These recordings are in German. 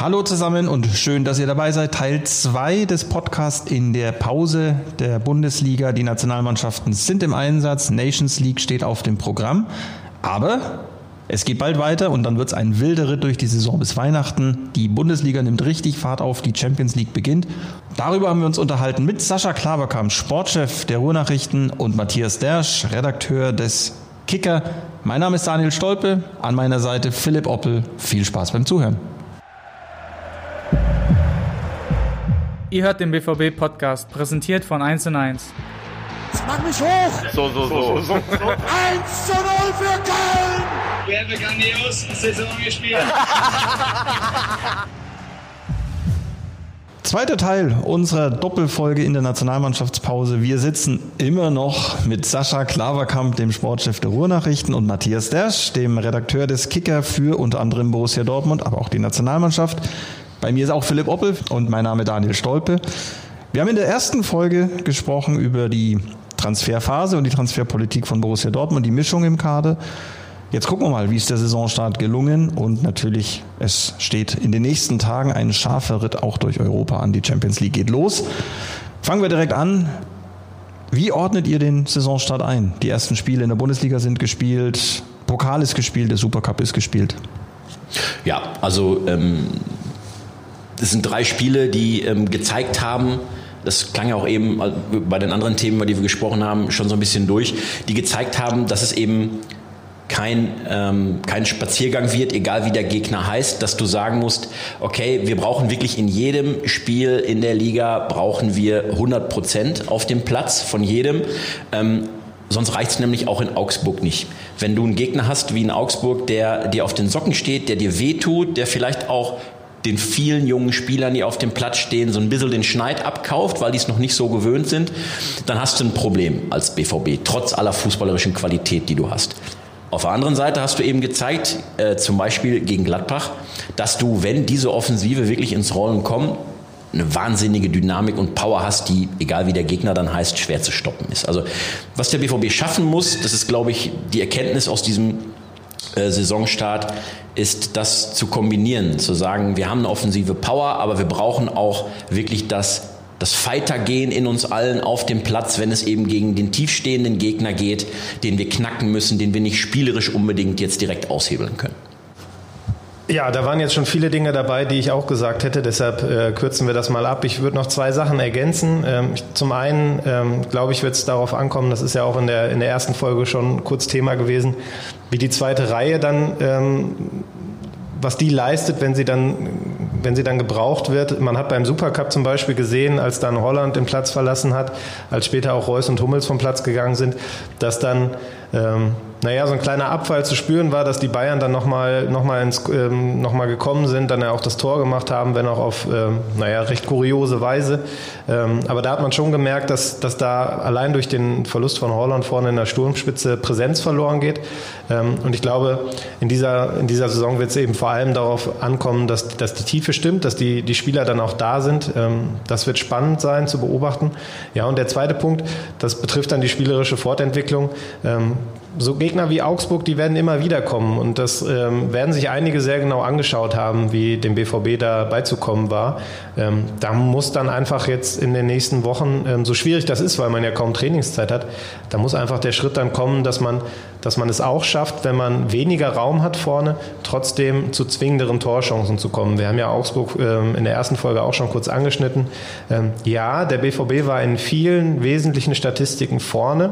Hallo zusammen und schön, dass ihr dabei seid. Teil 2 des Podcasts in der Pause der Bundesliga. Die Nationalmannschaften sind im Einsatz. Nations League steht auf dem Programm. Aber es geht bald weiter und dann wird es ein wilder Ritt durch die Saison bis Weihnachten. Die Bundesliga nimmt richtig Fahrt auf, die Champions League beginnt. Darüber haben wir uns unterhalten mit Sascha Klaverkamp, Sportchef der Ruhrnachrichten und Matthias Dersch, Redakteur des Kicker. Mein Name ist Daniel Stolpe, an meiner Seite Philipp Oppel. Viel Spaß beim Zuhören. Ihr hört den BVB-Podcast, präsentiert von 1 und 1. Jetzt mach mich hoch! So, so, so. 1 zu 0 für Köln! Haben eine grandios Saison gespielt. Zweiter Teil unserer Doppelfolge in der Nationalmannschaftspause. Wir sitzen immer noch mit Sascha Klaverkamp, dem Sportchef der Ruhrnachrichten, und Matthias Dersch, dem Redakteur des Kicker für unter anderem Borussia Dortmund, aber auch die Nationalmannschaft. Bei mir ist auch Philipp Oppel und mein Name Daniel Stolpe. Wir haben in der ersten Folge gesprochen über die Transferphase und die Transferpolitik von Borussia Dortmund, die Mischung im Kader. Jetzt gucken wir mal, wie ist der Saisonstart gelungen und natürlich, es steht in den nächsten Tagen ein scharfer Ritt auch durch Europa an. Die Champions League geht los. Fangen wir direkt an. Wie ordnet ihr den Saisonstart ein? Die ersten Spiele in der Bundesliga sind gespielt, Pokal ist gespielt, der Supercup ist gespielt. Ja, also ähm, das sind drei Spiele, die ähm, gezeigt haben, das klang ja auch eben äh, bei den anderen Themen, über die wir gesprochen haben, schon so ein bisschen durch, die gezeigt haben, dass es eben kein, ähm, kein Spaziergang wird, egal wie der Gegner heißt, dass du sagen musst, okay, wir brauchen wirklich in jedem Spiel in der Liga, brauchen wir 100 Prozent auf dem Platz von jedem. Ähm, Sonst reicht es nämlich auch in Augsburg nicht. Wenn du einen Gegner hast wie in Augsburg, der dir auf den Socken steht, der dir wehtut, der vielleicht auch den vielen jungen Spielern, die auf dem Platz stehen, so ein bisschen den Schneid abkauft, weil die es noch nicht so gewöhnt sind, dann hast du ein Problem als BVB, trotz aller fußballerischen Qualität, die du hast. Auf der anderen Seite hast du eben gezeigt, äh, zum Beispiel gegen Gladbach, dass du, wenn diese Offensive wirklich ins Rollen kommt, eine wahnsinnige Dynamik und Power hast, die, egal wie der Gegner dann heißt, schwer zu stoppen ist. Also was der BVB schaffen muss, das ist, glaube ich, die Erkenntnis aus diesem Saisonstart, ist das zu kombinieren, zu sagen, wir haben eine offensive Power, aber wir brauchen auch wirklich das, das Fightergehen in uns allen auf dem Platz, wenn es eben gegen den tiefstehenden Gegner geht, den wir knacken müssen, den wir nicht spielerisch unbedingt jetzt direkt aushebeln können. Ja, da waren jetzt schon viele Dinge dabei, die ich auch gesagt hätte, deshalb äh, kürzen wir das mal ab. Ich würde noch zwei Sachen ergänzen. Ähm, ich, zum einen, ähm, glaube ich, wird es darauf ankommen, das ist ja auch in der, in der ersten Folge schon kurz Thema gewesen, wie die zweite Reihe dann, ähm, was die leistet, wenn sie dann wenn sie dann gebraucht wird. Man hat beim Supercup zum Beispiel gesehen, als dann Holland den Platz verlassen hat, als später auch Reus und Hummels vom Platz gegangen sind, dass dann ähm, naja, so ein kleiner Abfall zu spüren war, dass die Bayern dann nochmal noch mal ins, ähm, noch gekommen sind, dann ja auch das Tor gemacht haben, wenn auch auf, ähm, naja, recht kuriose Weise. Ähm, aber da hat man schon gemerkt, dass, dass da allein durch den Verlust von Holland vorne in der Sturmspitze Präsenz verloren geht. Ähm, und ich glaube, in dieser, in dieser Saison wird es eben vor allem darauf ankommen, dass, dass die Tiefe stimmt, dass die, die Spieler dann auch da sind. Ähm, das wird spannend sein zu beobachten. Ja, und der zweite Punkt, das betrifft dann die spielerische Fortentwicklung. So Gegner wie Augsburg, die werden immer wieder kommen und das ähm, werden sich einige sehr genau angeschaut haben, wie dem BVB da beizukommen war. Ähm, da muss dann einfach jetzt in den nächsten Wochen, ähm, so schwierig das ist, weil man ja kaum Trainingszeit hat, da muss einfach der Schritt dann kommen, dass man, dass man es auch schafft, wenn man weniger Raum hat vorne, trotzdem zu zwingenderen Torchancen zu kommen. Wir haben ja Augsburg ähm, in der ersten Folge auch schon kurz angeschnitten. Ähm, ja, der BVB war in vielen wesentlichen Statistiken vorne.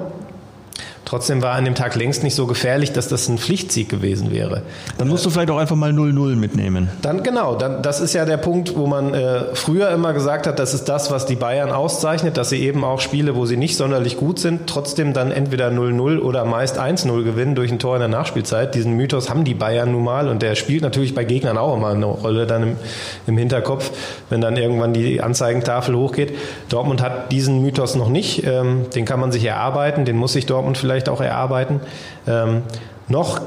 Trotzdem war an dem Tag längst nicht so gefährlich, dass das ein Pflichtsieg gewesen wäre. Dann musst du vielleicht auch einfach mal 0-0 mitnehmen. Dann genau, dann, das ist ja der Punkt, wo man äh, früher immer gesagt hat, das ist das, was die Bayern auszeichnet, dass sie eben auch Spiele, wo sie nicht sonderlich gut sind, trotzdem dann entweder 0-0 oder meist 1-0 gewinnen durch ein Tor in der Nachspielzeit. Diesen Mythos haben die Bayern nun mal und der spielt natürlich bei Gegnern auch immer eine Rolle dann im, im Hinterkopf, wenn dann irgendwann die Anzeigentafel hochgeht. Dortmund hat diesen Mythos noch nicht, ähm, den kann man sich erarbeiten, den muss sich Dortmund vielleicht vielleicht auch erarbeiten. Ähm, noch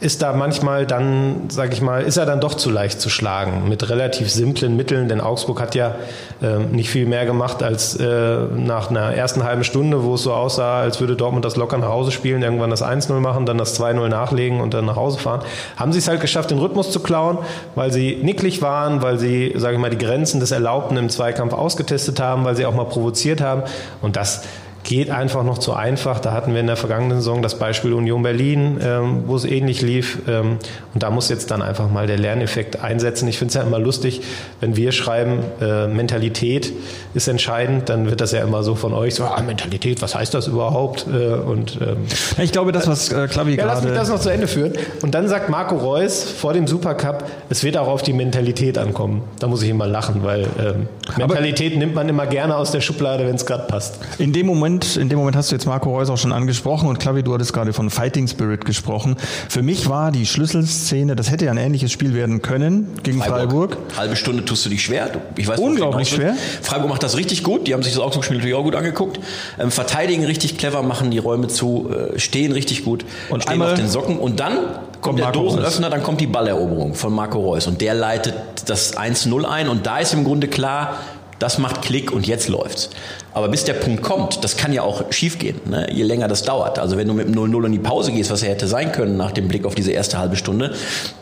ist da manchmal dann, sage ich mal, ist er dann doch zu leicht zu schlagen mit relativ simplen Mitteln, denn Augsburg hat ja äh, nicht viel mehr gemacht als äh, nach einer ersten halben Stunde, wo es so aussah, als würde Dortmund das locker nach Hause spielen, irgendwann das 1-0 machen, dann das 2-0 nachlegen und dann nach Hause fahren. Haben sie es halt geschafft, den Rhythmus zu klauen, weil sie nicklig waren, weil sie, sage ich mal, die Grenzen des Erlaubten im Zweikampf ausgetestet haben, weil sie auch mal provoziert haben und das geht einfach noch zu einfach. Da hatten wir in der vergangenen Saison das Beispiel Union Berlin, ähm, wo es ähnlich lief. Ähm, und da muss jetzt dann einfach mal der Lerneffekt einsetzen. Ich finde es ja immer lustig, wenn wir schreiben, äh, Mentalität ist entscheidend, dann wird das ja immer so von euch so, ah, Mentalität, was heißt das überhaupt? Äh, und ähm, ich glaube, das, was äh, Klavi ja, gerade... Lass mich das noch zu Ende führen. Und dann sagt Marco Reus vor dem Supercup, es wird auch auf die Mentalität ankommen. Da muss ich immer lachen, weil ähm, Mentalität Aber nimmt man immer gerne aus der Schublade, wenn es gerade passt. In dem Moment Moment, in dem Moment hast du jetzt Marco Reus auch schon angesprochen und Klavi, du hattest gerade von Fighting Spirit gesprochen. Für mich war die Schlüsselszene, das hätte ja ein ähnliches Spiel werden können gegen Freiburg. Freiburg. Halbe Stunde tust du dich schwer. Ich weiß, Unglaublich schwer. Freiburg macht das richtig gut. Die haben sich das Augsburg-Spiel natürlich auch gut angeguckt. Ähm, verteidigen richtig clever, machen die Räume zu, äh, stehen richtig gut, und stehen auf den Socken. Und dann kommt der Dosenöffner, dann kommt die Balleroberung von Marco Reus. Und der leitet das 1-0 ein. Und da ist im Grunde klar, das macht Klick und jetzt läuft's. Aber bis der Punkt kommt, das kann ja auch schiefgehen, ne? je länger das dauert. Also wenn du mit 0-0 in die Pause gehst, was er hätte sein können nach dem Blick auf diese erste halbe Stunde,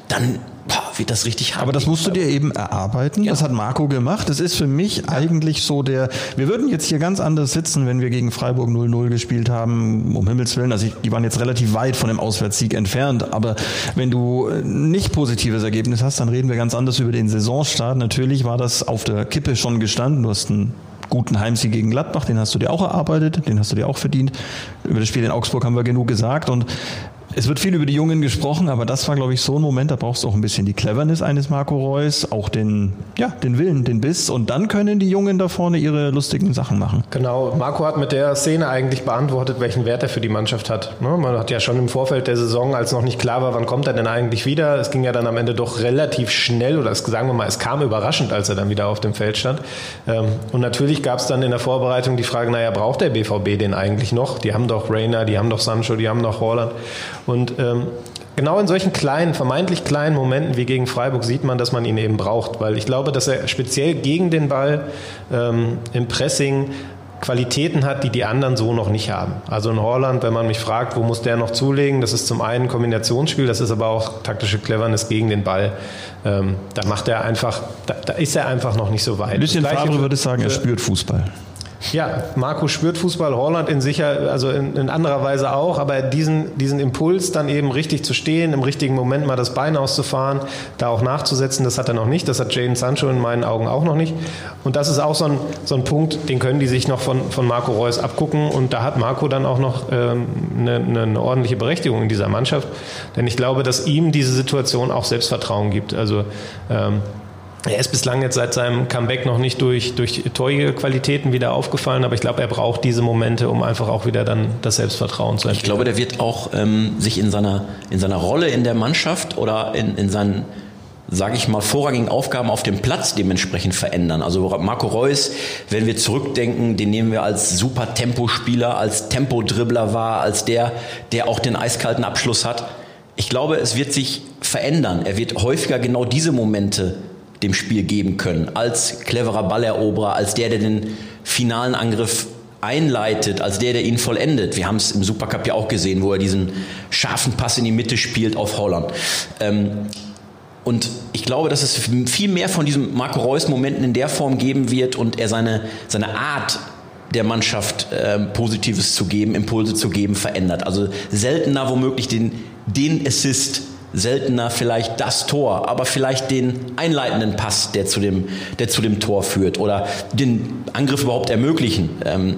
dann boah, wird das richtig hart. Aber das musst du dir eben erarbeiten. Ja. Das hat Marco gemacht. Das ist für mich ja. eigentlich so der, wir würden jetzt hier ganz anders sitzen, wenn wir gegen Freiburg 0-0 gespielt haben, um Himmels Willen. Also ich, die waren jetzt relativ weit von dem Auswärtssieg entfernt. Aber wenn du nicht positives Ergebnis hast, dann reden wir ganz anders über den Saisonstart. Natürlich war das auf der Kippe schon gestanden. Du hast einen guten Heimsieg gegen Gladbach, den hast du dir auch erarbeitet, den hast du dir auch verdient. Über das Spiel in Augsburg haben wir genug gesagt und es wird viel über die Jungen gesprochen, aber das war, glaube ich, so ein Moment, da brauchst du auch ein bisschen die Cleverness eines Marco Reus, auch den, ja, den Willen, den Biss und dann können die Jungen da vorne ihre lustigen Sachen machen. Genau, Marco hat mit der Szene eigentlich beantwortet, welchen Wert er für die Mannschaft hat. Ne? Man hat ja schon im Vorfeld der Saison, als noch nicht klar war, wann kommt er denn eigentlich wieder, es ging ja dann am Ende doch relativ schnell oder sagen wir mal, es kam überraschend, als er dann wieder auf dem Feld stand. Ähm, und natürlich gab es dann in der Vorbereitung die Frage, naja, braucht der BVB den eigentlich noch? Die haben doch Rainer, die haben doch Sancho, die haben doch Holland. Und ähm, genau in solchen kleinen, vermeintlich kleinen Momenten wie gegen Freiburg sieht man, dass man ihn eben braucht, weil ich glaube, dass er speziell gegen den Ball ähm, im Pressing Qualitäten hat, die die anderen so noch nicht haben. Also in Holland, wenn man mich fragt, wo muss der noch zulegen, das ist zum einen Kombinationsspiel, das ist aber auch taktische Cleverness gegen den Ball. Ähm, da macht er einfach, da, da, ist er einfach noch nicht so weit. Lucien Favre würde sagen, er spürt Fußball. Ja, Marco spürt Fußball, Holland in sicher, also in, in, anderer Weise auch, aber diesen, diesen Impuls dann eben richtig zu stehen, im richtigen Moment mal das Bein auszufahren, da auch nachzusetzen, das hat er noch nicht, das hat Jaden Sancho in meinen Augen auch noch nicht. Und das ist auch so ein, so ein Punkt, den können die sich noch von, von Marco Reus abgucken und da hat Marco dann auch noch ähm, eine, eine ordentliche Berechtigung in dieser Mannschaft, denn ich glaube, dass ihm diese Situation auch Selbstvertrauen gibt. Also ähm, er ist bislang jetzt seit seinem Comeback noch nicht durch, durch Torqualitäten wieder aufgefallen, aber ich glaube, er braucht diese Momente, um einfach auch wieder dann das Selbstvertrauen zu entwickeln. Ich glaube, der wird auch ähm, sich in seiner, in seiner Rolle in der Mannschaft oder in, in seinen sage ich mal, vorrangigen Aufgaben auf dem Platz dementsprechend verändern. Also Marco Reus, wenn wir zurückdenken, den nehmen wir als super Tempospieler, als Tempodribbler wahr, als der, der auch den eiskalten Abschluss hat. Ich glaube, es wird sich verändern. Er wird häufiger genau diese Momente dem Spiel geben können, als cleverer Balleroberer, als der, der den finalen Angriff einleitet, als der, der ihn vollendet. Wir haben es im Supercup ja auch gesehen, wo er diesen scharfen Pass in die Mitte spielt auf Holland. Ähm, und ich glaube, dass es viel mehr von diesen Marco Reus-Momenten in der Form geben wird und er seine, seine Art der Mannschaft äh, Positives zu geben, Impulse zu geben, verändert. Also seltener womöglich den, den Assist seltener vielleicht das Tor, aber vielleicht den einleitenden Pass, der zu dem, der zu dem Tor führt oder den Angriff überhaupt ermöglichen. Ähm,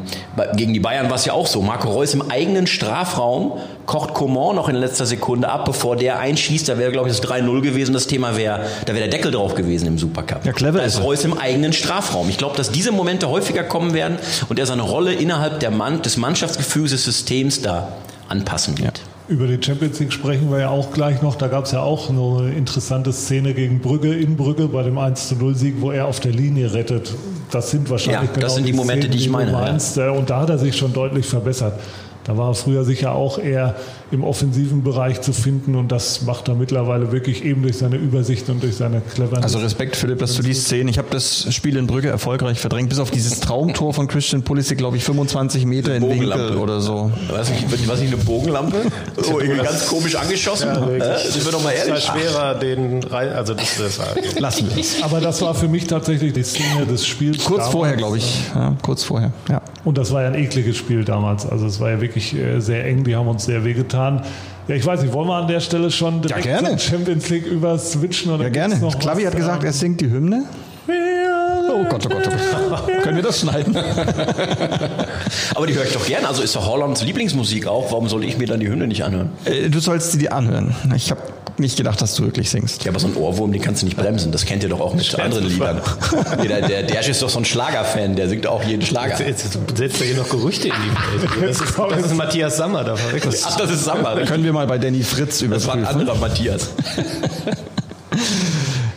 gegen die Bayern war es ja auch so. Marco Reus im eigenen Strafraum kocht Coman noch in letzter Sekunde ab, bevor der einschießt. Da wäre, glaube ich, das 3-0 gewesen. Das Thema wäre, da wäre der Deckel drauf gewesen im Supercup. Ja, clever da ist Reus im eigenen Strafraum. Ich glaube, dass diese Momente häufiger kommen werden und er seine Rolle innerhalb der Mann, des Mannschaftsgefühls des Systems da anpassen wird. Ja. Über die Champions League sprechen wir ja auch gleich noch. Da gab es ja auch eine interessante Szene gegen Brügge in Brügge bei dem 1 0 Sieg, wo er auf der Linie rettet. Das sind wahrscheinlich ja, genau das sind die, die Momente, Szenen, die ich meine. Meinst, ja. Und da hat er sich schon deutlich verbessert. Da war er früher sicher auch eher im offensiven Bereich zu finden und das macht er mittlerweile wirklich eben durch seine Übersicht und durch seine Cleverness. Also Respekt, Philipp, dass du die Szene, ich habe das Spiel in Brügge erfolgreich verdrängt, bis auf dieses Traumtor von Christian Pulisic, glaube ich, 25 Meter in Winkel oder so. Was nicht, was nicht eine Bogenlampe? Oh, irgendwie ganz komisch angeschossen. Ja, äh, sind wir doch mal ehrlich. Es war schwerer, den rein, also das, das war, Lassen wir es. Aber das war für mich tatsächlich die Szene des Spiels. Kurz damals. vorher, glaube ich. Ja, kurz vorher, ja. Und das war ja ein ekliges Spiel damals. Also es war ja wirklich äh, sehr eng, die haben uns sehr wehgetan. Ja, ich weiß nicht, wollen wir an der Stelle schon direkt ja, gerne. Champions League überswitchen? Oder ja, gerne. Klavi hat gesagt, er singt die Hymne. Oh Gott, oh Gott, oh Gott. Können wir das schneiden? Aber die höre ich doch gerne. Also ist doch Hollands Lieblingsmusik auch. Warum soll ich mir dann die Hymne nicht anhören? Äh, du sollst sie dir anhören. Ich habe nicht gedacht, dass du wirklich singst. Ja, aber so ein Ohrwurm, den kannst du nicht bremsen. Das kennt ihr doch auch mit anderen Liedern. der, der Dersch ist doch so ein Schlagerfan, der singt auch jeden Schlager. Jetzt, jetzt setzt er hier noch Gerüchte in die Welt. Das ist, das ist Matthias Sammer, da. Ach, das ist Sammer. Können wir mal bei Danny Fritz überprüfen. Das war ein anderer Matthias.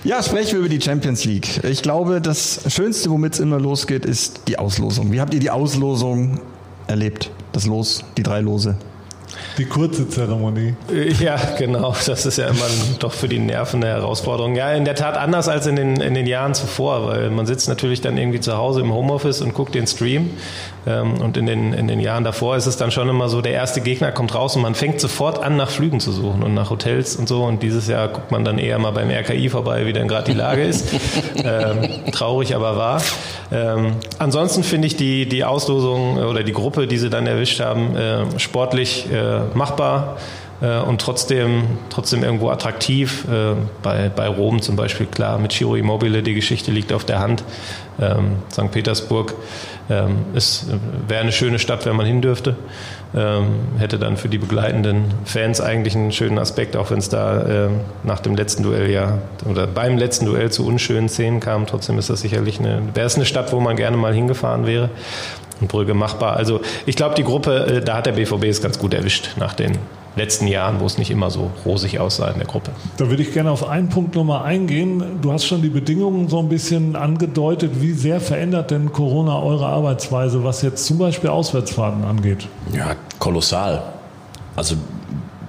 Ja, sprechen wir über die Champions League. Ich glaube, das Schönste, womit es immer losgeht, ist die Auslosung. Wie habt ihr die Auslosung erlebt? Das Los, die drei Lose. Die kurze Zeremonie. Ja, genau. Das ist ja immer doch für die Nerven eine Herausforderung. Ja, in der Tat anders als in den, in den Jahren zuvor, weil man sitzt natürlich dann irgendwie zu Hause im Homeoffice und guckt den Stream. Ähm, und in den, in den Jahren davor ist es dann schon immer so, der erste Gegner kommt raus und man fängt sofort an, nach Flügen zu suchen und nach Hotels und so. Und dieses Jahr guckt man dann eher mal beim RKI vorbei, wie denn gerade die Lage ist. ähm, traurig, aber wahr. Ähm, ansonsten finde ich die, die Auslosung oder die Gruppe, die sie dann erwischt haben, äh, sportlich äh, machbar äh, und trotzdem, trotzdem irgendwo attraktiv. Äh, bei, bei Rom zum Beispiel, klar, mit Chiro Immobile, die Geschichte liegt auf der Hand. Ähm, St. Petersburg ähm, wäre eine schöne Stadt, wenn man hin dürfte. Ähm, hätte dann für die begleitenden Fans eigentlich einen schönen Aspekt, auch wenn es da äh, nach dem letzten Duell ja oder beim letzten Duell zu unschönen Szenen kam. Trotzdem ist das sicherlich eine, wäre es eine Stadt, wo man gerne mal hingefahren wäre und Brügge machbar. Also ich glaube, die Gruppe, äh, da hat der BVB es ganz gut erwischt nach den letzten Jahren, wo es nicht immer so rosig aussah in der Gruppe. Da würde ich gerne auf einen Punkt nochmal eingehen. Du hast schon die Bedingungen so ein bisschen angedeutet. Wie sehr verändert denn Corona eure Arbeitsweise, was jetzt zum Beispiel Auswärtsfahrten angeht? Ja, kolossal. Also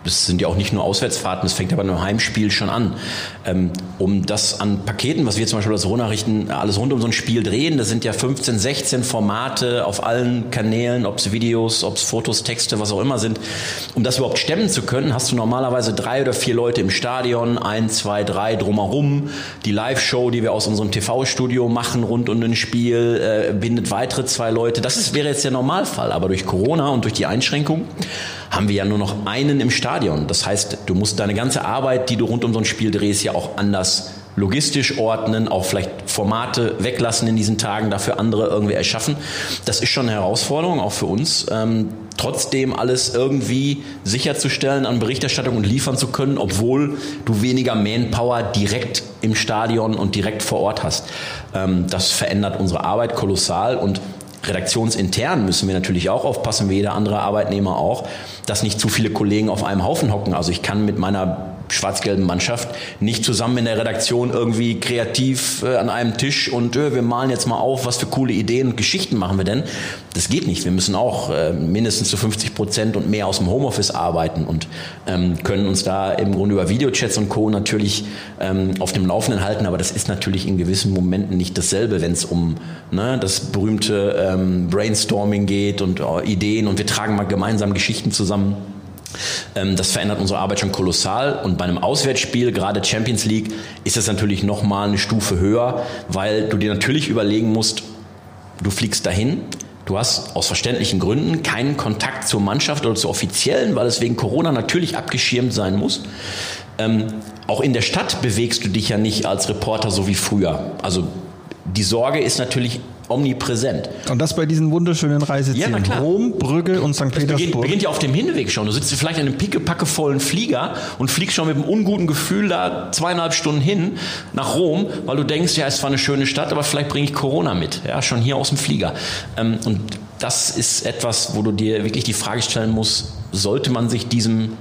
das sind ja auch nicht nur Auswärtsfahrten, es fängt aber beim Heimspiel schon an. Ähm, um das an Paketen, was wir zum Beispiel als Rohnachrichten alles rund um so ein Spiel drehen, das sind ja 15, 16 Formate auf allen Kanälen, ob es Videos, ob es Fotos, Texte, was auch immer sind. Um das überhaupt stemmen zu können, hast du normalerweise drei oder vier Leute im Stadion, ein, zwei, drei drumherum. Die Live-Show, die wir aus unserem TV-Studio machen rund um ein Spiel, äh, bindet weitere zwei Leute. Das ist, wäre jetzt der Normalfall, aber durch Corona und durch die Einschränkung haben wir ja nur noch einen im Stadion. Das heißt, du musst deine ganze Arbeit, die du rund um so ein Spiel drehst, ja auch anders logistisch ordnen, auch vielleicht Formate weglassen in diesen Tagen, dafür andere irgendwie erschaffen. Das ist schon eine Herausforderung, auch für uns. Ähm, trotzdem alles irgendwie sicherzustellen an Berichterstattung und liefern zu können, obwohl du weniger Manpower direkt im Stadion und direkt vor Ort hast. Ähm, das verändert unsere Arbeit kolossal und redaktionsintern müssen wir natürlich auch aufpassen, wie jeder andere Arbeitnehmer auch, dass nicht zu viele Kollegen auf einem Haufen hocken. Also ich kann mit meiner schwarz-gelben Mannschaft nicht zusammen in der Redaktion irgendwie kreativ äh, an einem Tisch und äh, wir malen jetzt mal auf, was für coole Ideen und Geschichten machen wir denn. Das geht nicht. Wir müssen auch äh, mindestens zu 50 Prozent und mehr aus dem Homeoffice arbeiten und ähm, können uns da im Grunde über Videochats und Co. natürlich ähm, auf dem Laufenden halten, aber das ist natürlich in gewissen Momenten nicht dasselbe, wenn es um ne, das berühmte ähm, Brainstorming geht und oh, Ideen und wir tragen mal gemeinsam Geschichten zusammen. Ähm, das verändert unsere Arbeit schon kolossal. Und bei einem Auswärtsspiel, gerade Champions League, ist das natürlich nochmal eine Stufe höher, weil du dir natürlich überlegen musst, du fliegst dahin, Du hast aus verständlichen Gründen keinen Kontakt zur Mannschaft oder zur offiziellen, weil es wegen Corona natürlich abgeschirmt sein muss. Ähm, auch in der Stadt bewegst du dich ja nicht als Reporter so wie früher. Also die Sorge ist natürlich omnipräsent. Und das bei diesen wunderschönen Reisezielen. Ja, Rom, Brügge und St. Petersburg. Beginnt, beginnt ja auf dem Hinweg schon. Du sitzt vielleicht in einem pickepackevollen Flieger und fliegst schon mit einem unguten Gefühl da zweieinhalb Stunden hin nach Rom, weil du denkst, ja, es war eine schöne Stadt, aber vielleicht bringe ich Corona mit. Ja, schon hier aus dem Flieger. Ähm, und das ist etwas, wo du dir wirklich die Frage stellen musst, sollte man sich diesem,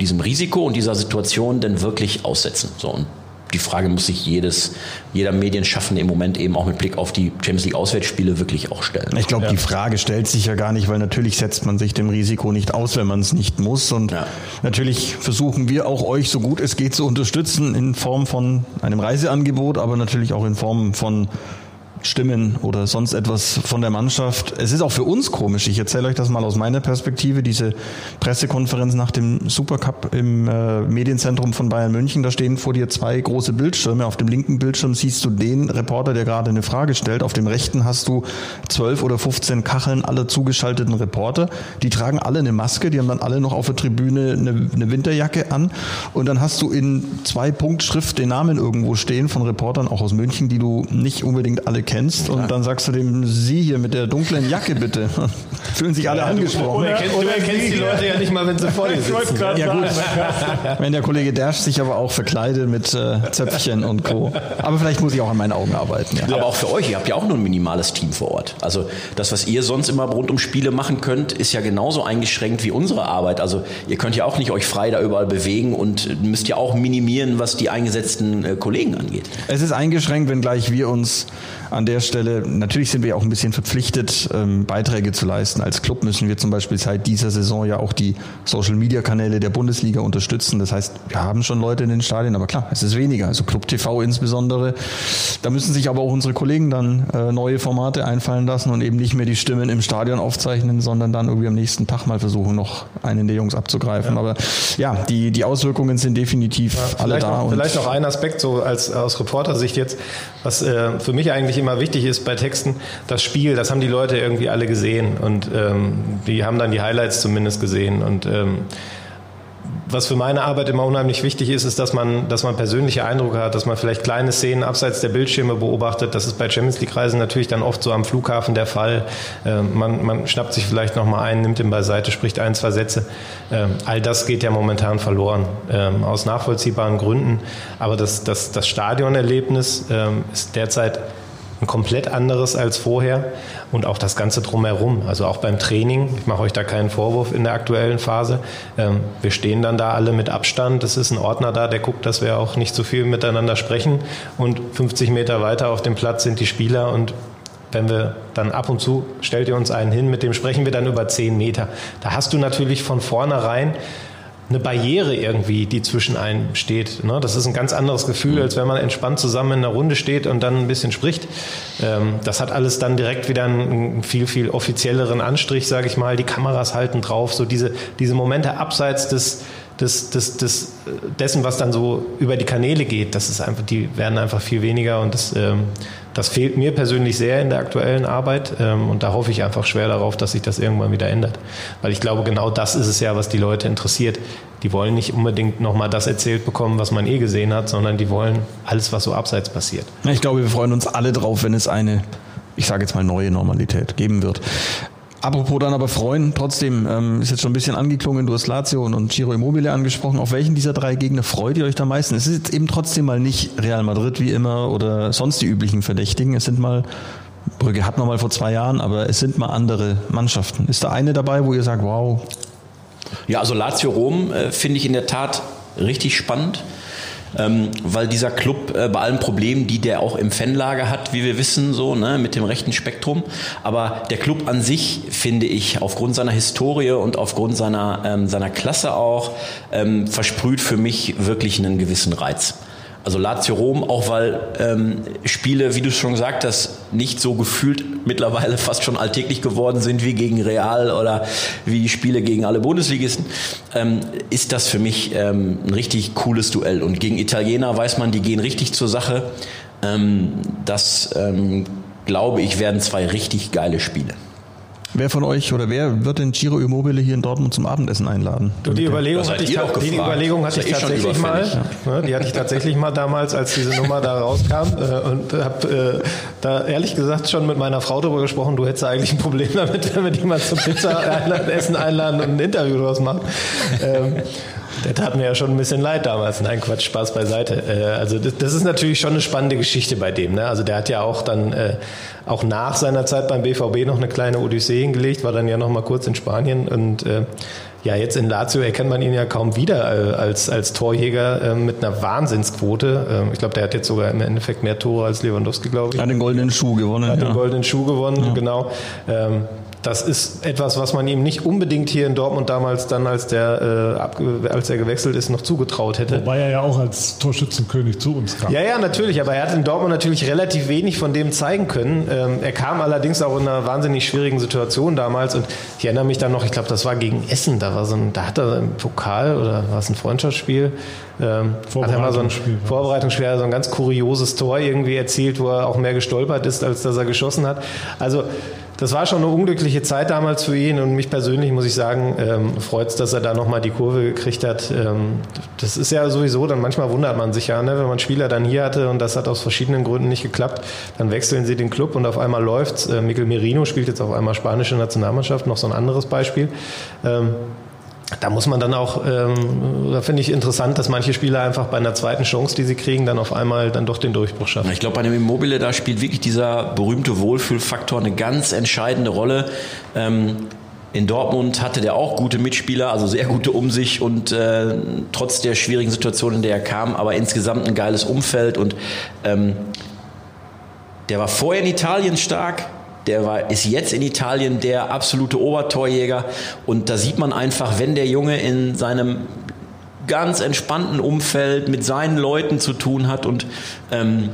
diesem Risiko und dieser Situation denn wirklich aussetzen? So, und die Frage muss sich jedes, jeder Medienschaffende im Moment eben auch mit Blick auf die Champions League Auswärtsspiele wirklich auch stellen. Ich glaube, ja. die Frage stellt sich ja gar nicht, weil natürlich setzt man sich dem Risiko nicht aus, wenn man es nicht muss. Und ja. natürlich versuchen wir auch euch so gut es geht zu unterstützen in Form von einem Reiseangebot, aber natürlich auch in Form von Stimmen oder sonst etwas von der Mannschaft. Es ist auch für uns komisch. Ich erzähle euch das mal aus meiner Perspektive. Diese Pressekonferenz nach dem Supercup im äh, Medienzentrum von Bayern München. Da stehen vor dir zwei große Bildschirme. Auf dem linken Bildschirm siehst du den Reporter, der gerade eine Frage stellt. Auf dem rechten hast du zwölf oder 15 Kacheln aller zugeschalteten Reporter. Die tragen alle eine Maske. Die haben dann alle noch auf der Tribüne eine, eine Winterjacke an. Und dann hast du in zwei Punktschrift den Namen irgendwo stehen von Reportern, auch aus München, die du nicht unbedingt alle kennst ja. und dann sagst du dem Sie hier mit der dunklen Jacke bitte. Fühlen sich alle ja, angesprochen. Du, erkennst, du erkennst die Leute ja nicht mal, wenn sie vor dir sitzen. Ja, gut. wenn der Kollege Dersch sich aber auch verkleidet mit äh, Zöpfchen und Co. Aber vielleicht muss ich auch an meinen Augen arbeiten. Ja. Aber auch für euch, ihr habt ja auch nur ein minimales Team vor Ort. Also das, was ihr sonst immer rund um Spiele machen könnt, ist ja genauso eingeschränkt wie unsere Arbeit. Also ihr könnt ja auch nicht euch frei da überall bewegen und müsst ja auch minimieren, was die eingesetzten äh, Kollegen angeht. Es ist eingeschränkt, wenngleich wir uns an der Stelle, natürlich sind wir auch ein bisschen verpflichtet, ähm, Beiträge zu leisten. Als Club müssen wir zum Beispiel seit dieser Saison ja auch die Social-Media-Kanäle der Bundesliga unterstützen. Das heißt, wir haben schon Leute in den Stadien, aber klar, es ist weniger. Also Club TV insbesondere. Da müssen sich aber auch unsere Kollegen dann äh, neue Formate einfallen lassen und eben nicht mehr die Stimmen im Stadion aufzeichnen, sondern dann irgendwie am nächsten Tag mal versuchen, noch einen der Jungs abzugreifen. Ja. Aber ja, die, die Auswirkungen sind definitiv ja, alle da. Noch, vielleicht noch ein Aspekt so als aus Reportersicht jetzt, was äh, für mich eigentlich immer wichtig ist bei Texten, das Spiel, das haben die Leute irgendwie alle gesehen und ähm, die haben dann die Highlights zumindest gesehen und ähm, was für meine Arbeit immer unheimlich wichtig ist, ist, dass man, dass man persönliche Eindrücke hat, dass man vielleicht kleine Szenen abseits der Bildschirme beobachtet. Das ist bei Champions League Reisen natürlich dann oft so am Flughafen der Fall. Ähm, man, man schnappt sich vielleicht nochmal ein, nimmt ihn beiseite, spricht ein, zwei Sätze. Ähm, all das geht ja momentan verloren, ähm, aus nachvollziehbaren Gründen. Aber das, das, das Stadionerlebnis ähm, ist derzeit ein komplett anderes als vorher und auch das Ganze drumherum. Also auch beim Training, ich mache euch da keinen Vorwurf in der aktuellen Phase. Ähm, wir stehen dann da alle mit Abstand. Es ist ein Ordner da, der guckt, dass wir auch nicht zu viel miteinander sprechen. Und 50 Meter weiter auf dem Platz sind die Spieler und wenn wir dann ab und zu, stellt ihr uns einen hin, mit dem sprechen wir dann über 10 Meter. Da hast du natürlich von vornherein eine Barriere irgendwie, die zwischen einem steht. Ne? Das ist ein ganz anderes Gefühl, mhm. als wenn man entspannt zusammen in einer Runde steht und dann ein bisschen spricht. Ähm, das hat alles dann direkt wieder einen viel, viel offizielleren Anstrich, sage ich mal. Die Kameras halten drauf, so diese, diese Momente abseits des, des, des, des, dessen, was dann so über die Kanäle geht, das ist einfach, die werden einfach viel weniger und das, ähm, das fehlt mir persönlich sehr in der aktuellen Arbeit ähm, und da hoffe ich einfach schwer darauf, dass sich das irgendwann wieder ändert. Weil ich glaube, genau das ist es ja, was die Leute interessiert. Die wollen nicht unbedingt nochmal das erzählt bekommen, was man eh gesehen hat, sondern die wollen alles, was so abseits passiert. Ich glaube, wir freuen uns alle drauf, wenn es eine, ich sage jetzt mal, neue Normalität geben wird. Apropos dann aber freuen, trotzdem ähm, ist jetzt schon ein bisschen angeklungen, du hast Lazio und, und Giro Immobile angesprochen. Auf welchen dieser drei Gegner freut ihr euch am meisten? Es ist jetzt eben trotzdem mal nicht Real Madrid wie immer oder sonst die üblichen Verdächtigen. Es sind mal, Brügge hat noch mal vor zwei Jahren, aber es sind mal andere Mannschaften. Ist da eine dabei, wo ihr sagt, wow? Ja, also Lazio Rom äh, finde ich in der Tat richtig spannend ähm, weil dieser Club äh, bei allen Problemen, die der auch im Fanlager hat, wie wir wissen, so ne, mit dem rechten Spektrum, aber der Club an sich finde ich aufgrund seiner Historie und aufgrund seiner ähm, seiner Klasse auch ähm, versprüht für mich wirklich einen gewissen Reiz. Also Lazio Rom, auch weil ähm, Spiele, wie du schon gesagt hast, nicht so gefühlt mittlerweile fast schon alltäglich geworden sind wie gegen Real oder wie Spiele gegen alle Bundesligisten, ähm, ist das für mich ähm, ein richtig cooles Duell. Und gegen Italiener weiß man, die gehen richtig zur Sache. Ähm, das, ähm, glaube ich, werden zwei richtig geile Spiele. Wer von euch oder wer wird den Giro Immobile hier in Dortmund zum Abendessen einladen? Du, die Überlegung hatte ich, die Überlegung hatte ich eh tatsächlich mal. Ja. Die hatte ich tatsächlich mal damals, als diese Nummer da rauskam äh, und habe äh, da ehrlich gesagt schon mit meiner Frau darüber gesprochen. Du hättest eigentlich ein Problem damit, wenn wir die mal zum Pizza essen einladen und ein Interview draus machen. Ähm, der tat mir ja schon ein bisschen leid damals. Nein, Quatsch, Spaß beiseite. Äh, also das, ist natürlich schon eine spannende Geschichte bei dem. Ne? Also der hat ja auch dann auch nach seiner Zeit beim BVB noch eine kleine Odyssee hingelegt, war dann ja noch mal kurz in Spanien und äh, ja, jetzt in Lazio erkennt man ihn ja kaum wieder äh, als, als Torjäger äh, mit einer Wahnsinnsquote. Ähm, ich glaube, der hat jetzt sogar im Endeffekt mehr Tore als Lewandowski, glaube ich. Hat den goldenen Schuh gewonnen. Hat ja. den goldenen Schuh gewonnen, ja. genau. Ähm, das ist etwas, was man ihm nicht unbedingt hier in Dortmund damals dann, als der, äh, als er gewechselt ist, noch zugetraut hätte. Wobei er ja auch als Torschützenkönig zu uns kam. Ja, ja, natürlich. Aber er hat in Dortmund natürlich relativ wenig von dem zeigen können. Ähm, er kam allerdings auch in einer wahnsinnig schwierigen Situation damals. Und ich erinnere mich dann noch, ich glaube, das war gegen Essen. Da war so ein, da hat er im Pokal oder war es ein Freundschaftsspiel? Ähm, hat er mal so ein Vorbereitungsspiel, so ein ganz kurioses Tor irgendwie erzielt, wo er auch mehr gestolpert ist, als dass er geschossen hat. Also das war schon eine unglückliche Zeit damals für ihn und mich persönlich muss ich sagen, ähm, freut es, dass er da nochmal die Kurve gekriegt hat. Ähm, das ist ja sowieso, dann manchmal wundert man sich ja, ne, wenn man Spieler dann hier hatte und das hat aus verschiedenen Gründen nicht geklappt, dann wechseln sie den Club und auf einmal läuft's. Äh, Mikel Merino spielt jetzt auf einmal spanische Nationalmannschaft, noch so ein anderes Beispiel. Ähm, da muss man dann auch, ähm, da finde ich interessant, dass manche Spieler einfach bei einer zweiten Chance, die sie kriegen, dann auf einmal dann doch den Durchbruch schaffen. Ich glaube, bei dem Immobile, da spielt wirklich dieser berühmte Wohlfühlfaktor eine ganz entscheidende Rolle. Ähm, in Dortmund hatte der auch gute Mitspieler, also sehr gute um sich und äh, trotz der schwierigen Situation, in der er kam, aber insgesamt ein geiles Umfeld und ähm, der war vorher in Italien stark, der war, ist jetzt in Italien der absolute Obertorjäger. Und da sieht man einfach, wenn der Junge in seinem ganz entspannten Umfeld mit seinen Leuten zu tun hat und ähm,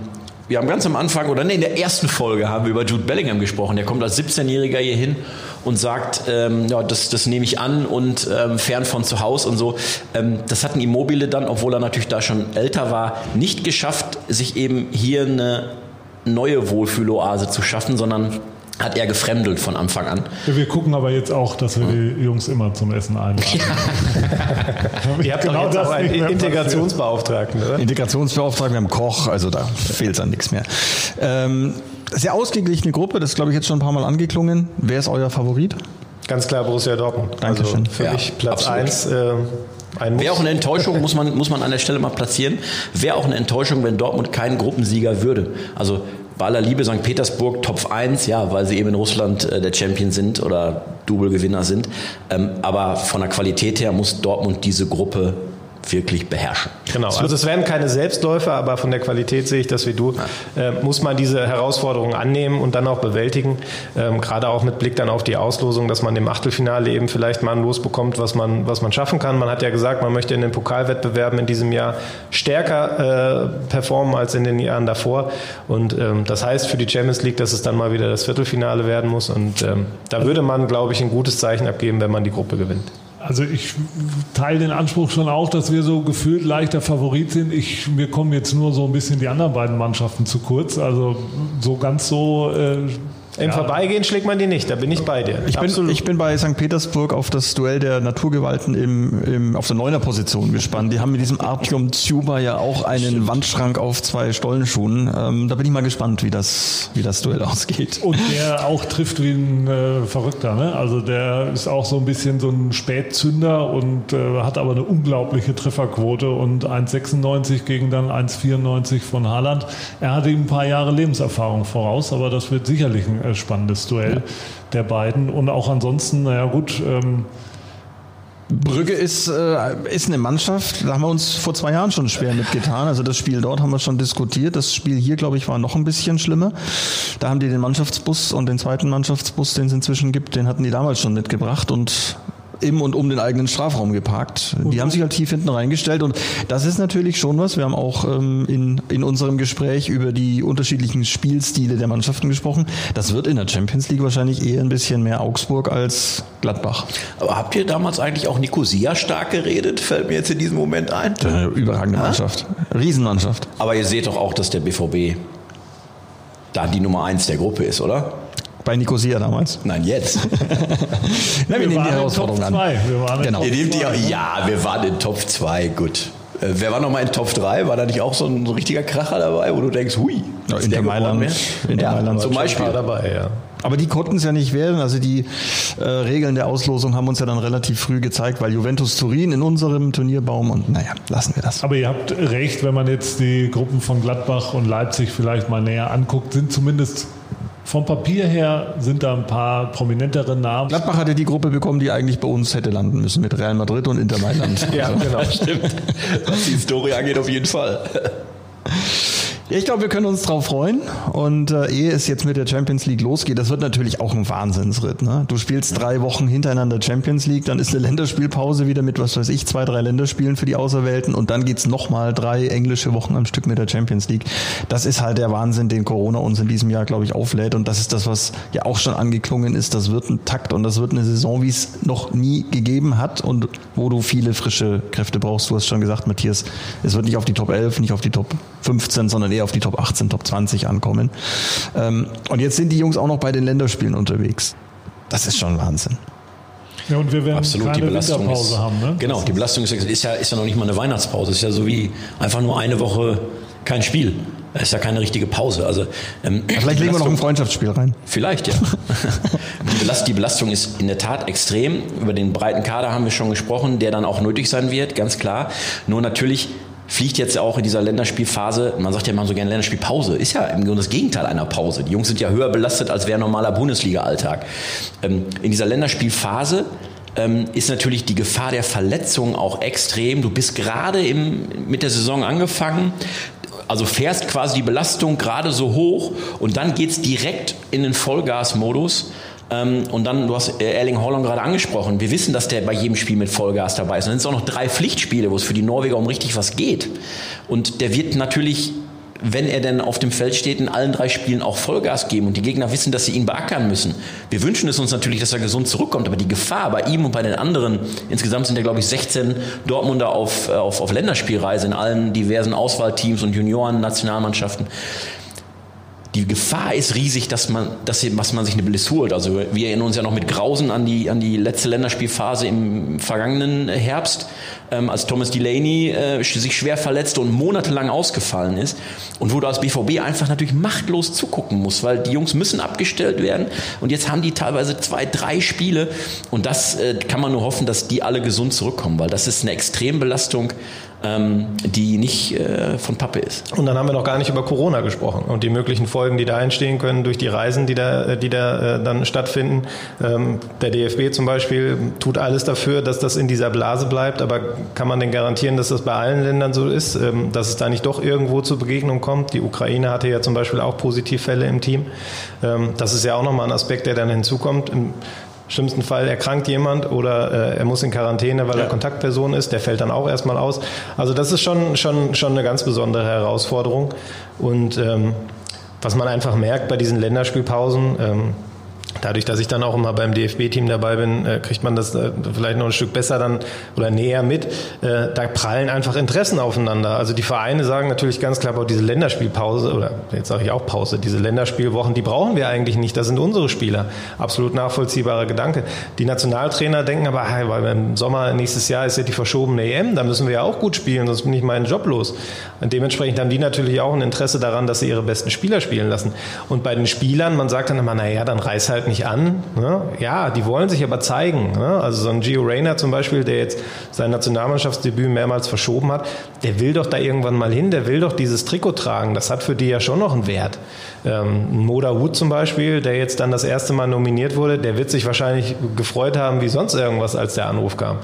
wir haben ganz am Anfang, oder nee, in der ersten Folge haben wir über Jude Bellingham gesprochen. Der kommt als 17-Jähriger hier hin und sagt, ähm, ja, das, das nehme ich an und ähm, fern von zu Hause und so. Ähm, das hat ein Immobile dann, obwohl er natürlich da schon älter war, nicht geschafft, sich eben hier eine neue Wohlfühloase zu schaffen, sondern hat er gefremdelt von Anfang an. Wir gucken aber jetzt auch, dass wir die Jungs immer zum Essen einladen. Ja. Ihr habt genau jetzt auch einen Integrationsbeauftragten, oder? Integrationsbeauftragten, wir haben Koch, also da fehlt an nichts mehr. Ähm, sehr ausgeglichene Gruppe, das ist, glaube ich, jetzt schon ein paar Mal angeklungen. Wer ist euer Favorit? Ganz klar Borussia Dortmund. Dankeschön. Also für ja, mich Platz 1. Äh, Wäre auch eine Enttäuschung, muss man, muss man an der Stelle mal platzieren, wäre auch eine Enttäuschung, wenn Dortmund kein Gruppensieger würde. Also bei aller Liebe St. Petersburg Top 1, ja, weil sie eben in Russland äh, der Champion sind oder Double-Gewinner sind. Ähm, aber von der Qualität her muss Dortmund diese Gruppe wirklich beherrschen. Genau, also es werden keine Selbstläufer, aber von der Qualität sehe ich das wie du, äh, muss man diese Herausforderungen annehmen und dann auch bewältigen. Ähm, gerade auch mit Blick dann auf die Auslosung, dass man im Achtelfinale eben vielleicht mal ein Los bekommt, was man, was man schaffen kann. Man hat ja gesagt, man möchte in den Pokalwettbewerben in diesem Jahr stärker äh, performen als in den Jahren davor. Und ähm, das heißt für die Champions League, dass es dann mal wieder das Viertelfinale werden muss. Und ähm, da würde man, glaube ich, ein gutes Zeichen abgeben, wenn man die Gruppe gewinnt. Also ich teile den Anspruch schon auch, dass wir so gefühlt leichter Favorit sind. Ich, mir kommen jetzt nur so ein bisschen die anderen beiden Mannschaften zu kurz. Also so ganz so äh, im ja. Vorbeigehen schlägt man die nicht, da bin ich bei dir. Ich bin, ich bin bei St. Petersburg auf das Duell der Naturgewalten im, im, auf der neuner Position gespannt. Die haben mit diesem Artyom Tsuba ja auch einen Wandschrank auf zwei Stollenschuhen. Ähm, da bin ich mal gespannt, wie das, wie das Duell ausgeht. Und der auch trifft wie ein äh, Verrückter. Ne? Also der ist auch so ein bisschen so ein Spätzünder und äh, hat aber eine unglaubliche Trefferquote und 1,96 gegen dann 1,94 von Haaland. Er hatte ihm ein paar Jahre Lebenserfahrung voraus, aber das wird sicherlich ein äh, spannendes Duell ja. der beiden. Und auch ansonsten, naja gut. Ähm, Brügge ist, äh, ist eine Mannschaft, da haben wir uns vor zwei Jahren schon schwer mitgetan. Also das Spiel dort haben wir schon diskutiert. Das Spiel hier, glaube ich, war noch ein bisschen schlimmer. Da haben die den Mannschaftsbus und den zweiten Mannschaftsbus, den es inzwischen gibt, den hatten die damals schon mitgebracht und im und um den eigenen Strafraum geparkt. Die haben sich halt tief hinten reingestellt und das ist natürlich schon was. Wir haben auch ähm, in, in unserem Gespräch über die unterschiedlichen Spielstile der Mannschaften gesprochen. Das wird in der Champions League wahrscheinlich eher ein bisschen mehr Augsburg als Gladbach. Aber habt ihr damals eigentlich auch Nicosia stark geredet? Fällt mir jetzt in diesem Moment ein. Eine überragende Mannschaft. Riesenmannschaft. Aber ihr seht doch auch, dass der BVB da die Nummer eins der Gruppe ist, oder? Bei Nicosia damals? Nein, jetzt. Na, wir, wir nehmen die Herausforderung an. Wir waren genau. Ihr nehmt die, ja, wir waren in Top 2, gut. Äh, wer war nochmal in Top 3? War da nicht auch so ein, so ein richtiger Kracher dabei, wo du denkst, hui, ja, Inter Mailand, Inter ja, Mailand zum Beispiel dabei, ja. Aber die konnten es ja nicht werden. Also die äh, Regeln der Auslosung haben uns ja dann relativ früh gezeigt, weil Juventus Turin in unserem Turnierbaum und naja, lassen wir das. Aber ihr habt recht, wenn man jetzt die Gruppen von Gladbach und Leipzig vielleicht mal näher anguckt, sind zumindest vom Papier her sind da ein paar prominentere Namen. Gladbach hatte die Gruppe bekommen, die eigentlich bei uns hätte landen müssen mit Real Madrid und Inter Mailand. Ja, genau. Stimmt. Was die Historie angeht, auf jeden Fall. Ich glaube, wir können uns drauf freuen. Und äh, ehe es jetzt mit der Champions League losgeht, das wird natürlich auch ein Wahnsinnsritt. Ne? Du spielst drei Wochen hintereinander Champions League, dann ist eine Länderspielpause wieder mit, was weiß ich, zwei, drei Länderspielen für die Auserwählten und dann geht's nochmal drei englische Wochen am Stück mit der Champions League. Das ist halt der Wahnsinn, den Corona uns in diesem Jahr, glaube ich, auflädt. Und das ist das, was ja auch schon angeklungen ist. Das wird ein Takt und das wird eine Saison, wie es noch nie gegeben hat und wo du viele frische Kräfte brauchst. Du hast schon gesagt, Matthias, es wird nicht auf die Top 11, nicht auf die Top 15, sondern eher auf die Top 18, Top 20 ankommen. Ähm, und jetzt sind die Jungs auch noch bei den Länderspielen unterwegs. Das ist schon Wahnsinn. Ja, und wir werden Absolut, keine die Belastung Winterpause ist, haben. Ne? Genau, die Belastung ist, ist, ja, ist ja noch nicht mal eine Weihnachtspause. Es ist ja so wie einfach nur eine Woche kein Spiel. Das ist ja keine richtige Pause. Also, ähm, Vielleicht legen wir noch ein Freundschaftsspiel rein. Vielleicht, ja. die, Belast, die Belastung ist in der Tat extrem. Über den breiten Kader haben wir schon gesprochen, der dann auch nötig sein wird, ganz klar. Nur natürlich fliegt jetzt auch in dieser Länderspielphase, man sagt ja immer so gerne Länderspielpause, ist ja im Grunde das Gegenteil einer Pause. Die Jungs sind ja höher belastet, als wäre normaler Bundesliga-Alltag. Ähm, in dieser Länderspielphase ähm, ist natürlich die Gefahr der Verletzung auch extrem. Du bist gerade mit der Saison angefangen, also fährst quasi die Belastung gerade so hoch und dann geht's direkt in den Vollgasmodus. Ähm, und dann, du hast äh, Erling Haaland gerade angesprochen. Wir wissen, dass der bei jedem Spiel mit Vollgas dabei ist. Und dann sind es auch noch drei Pflichtspiele, wo es für die Norweger um richtig was geht. Und der wird natürlich wenn er denn auf dem Feld steht, in allen drei Spielen auch Vollgas geben und die Gegner wissen, dass sie ihn beackern müssen. Wir wünschen es uns natürlich, dass er gesund zurückkommt, aber die Gefahr bei ihm und bei den anderen, insgesamt sind ja, glaube ich, 16 Dortmunder auf, äh, auf, auf Länderspielreise in allen diversen Auswahlteams und Junioren, Nationalmannschaften die Gefahr ist riesig, dass man, dass, dass man sich eine Blessur holt. Also wir erinnern uns ja noch mit Grausen an die, an die letzte Länderspielphase im vergangenen Herbst, ähm, als Thomas Delaney äh, sich schwer verletzte und monatelang ausgefallen ist und wo du als BVB einfach natürlich machtlos zugucken musst, weil die Jungs müssen abgestellt werden und jetzt haben die teilweise zwei, drei Spiele und das äh, kann man nur hoffen, dass die alle gesund zurückkommen, weil das ist eine Extrembelastung die nicht äh, von Pappe ist. Und dann haben wir noch gar nicht über Corona gesprochen und die möglichen Folgen, die da entstehen können durch die Reisen, die da, die da äh, dann stattfinden. Ähm, der DFB zum Beispiel tut alles dafür, dass das in dieser Blase bleibt, aber kann man denn garantieren, dass das bei allen Ländern so ist, ähm, dass es da nicht doch irgendwo zur Begegnung kommt? Die Ukraine hatte ja zum Beispiel auch Positivfälle im Team. Ähm, das ist ja auch nochmal ein Aspekt, der dann hinzukommt. Im, schlimmsten Fall erkrankt jemand oder äh, er muss in Quarantäne, weil ja. er Kontaktperson ist, der fällt dann auch erstmal aus. Also das ist schon, schon, schon eine ganz besondere Herausforderung. Und ähm, was man einfach merkt bei diesen Länderspielpausen, ähm, Dadurch, dass ich dann auch immer beim DFB-Team dabei bin, äh, kriegt man das äh, vielleicht noch ein Stück besser dann oder näher mit. Äh, da prallen einfach Interessen aufeinander. Also die Vereine sagen natürlich ganz klar, diese Länderspielpause oder jetzt sage ich auch Pause, diese Länderspielwochen, die brauchen wir eigentlich nicht. Das sind unsere Spieler. Absolut nachvollziehbarer Gedanke. Die Nationaltrainer denken aber, hey, weil im Sommer nächstes Jahr ist ja die verschobene EM, da müssen wir ja auch gut spielen, sonst bin ich meinen Job los. Und dementsprechend haben die natürlich auch ein Interesse daran, dass sie ihre besten Spieler spielen lassen. Und bei den Spielern, man sagt dann immer, naja, dann reiß halt nicht an. Ne? Ja, die wollen sich aber zeigen. Ne? Also so ein Gio Reyna zum Beispiel, der jetzt sein Nationalmannschaftsdebüt mehrmals verschoben hat, der will doch da irgendwann mal hin, der will doch dieses Trikot tragen. Das hat für die ja schon noch einen Wert. Ähm, Moda Wood zum Beispiel, der jetzt dann das erste Mal nominiert wurde, der wird sich wahrscheinlich gefreut haben wie sonst irgendwas, als der Anruf kam.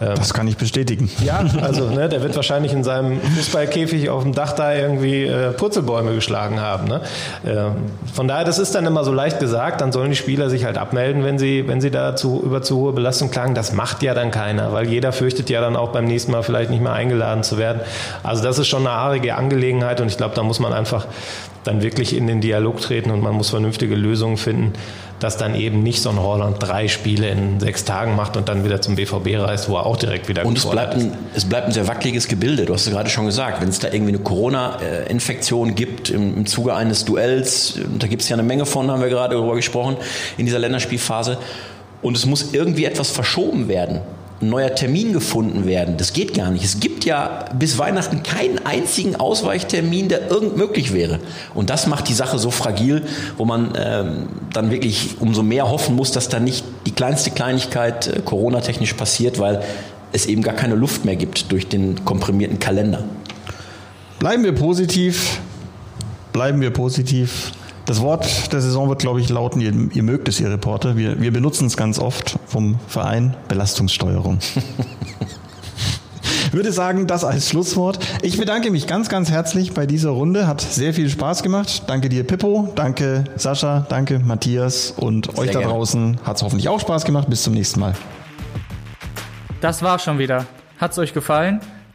Ähm, das kann ich bestätigen. Ja, also ne, der wird wahrscheinlich in seinem Fußballkäfig auf dem Dach da irgendwie äh, Purzelbäume geschlagen haben. Ne? Ähm, von daher, das ist dann immer so leicht gesagt, dann sollen die Spieler sich halt abmelden, wenn sie, wenn sie da zu, über zu hohe Belastung klagen. Das macht ja dann keiner, weil jeder fürchtet ja dann auch beim nächsten Mal vielleicht nicht mehr eingeladen zu werden. Also das ist schon eine haarige Angelegenheit und ich glaube, da muss man einfach dann wirklich in den Dialog treten und man muss vernünftige Lösungen finden, dass dann eben nicht so ein Holland drei Spiele in sechs Tagen macht und dann wieder zum BVB reist, wo er auch direkt wieder Und es bleibt, ein, es bleibt ein sehr wackeliges Gebilde. Du hast es gerade schon gesagt, wenn es da irgendwie eine Corona-Infektion gibt im, im Zuge eines Duells, da gibt es ja eine Menge von, haben wir gerade darüber gesprochen, in dieser Länderspielphase. Und es muss irgendwie etwas verschoben werden neuer Termin gefunden werden. Das geht gar nicht. Es gibt ja bis Weihnachten keinen einzigen Ausweichtermin, der irgend möglich wäre. Und das macht die Sache so fragil, wo man ähm, dann wirklich umso mehr hoffen muss, dass da nicht die kleinste Kleinigkeit äh, Corona-technisch passiert, weil es eben gar keine Luft mehr gibt durch den komprimierten Kalender. Bleiben wir positiv. Bleiben wir positiv. Das Wort der Saison wird, glaube ich, lauten, ihr, ihr mögt es, ihr Reporter. Wir, wir benutzen es ganz oft vom Verein Belastungssteuerung. würde sagen, das als Schlusswort. Ich bedanke mich ganz, ganz herzlich bei dieser Runde. Hat sehr viel Spaß gemacht. Danke dir, Pippo. Danke, Sascha. Danke, Matthias. Und sehr euch da gerne. draußen hat es hoffentlich auch Spaß gemacht. Bis zum nächsten Mal. Das war schon wieder. Hat's euch gefallen?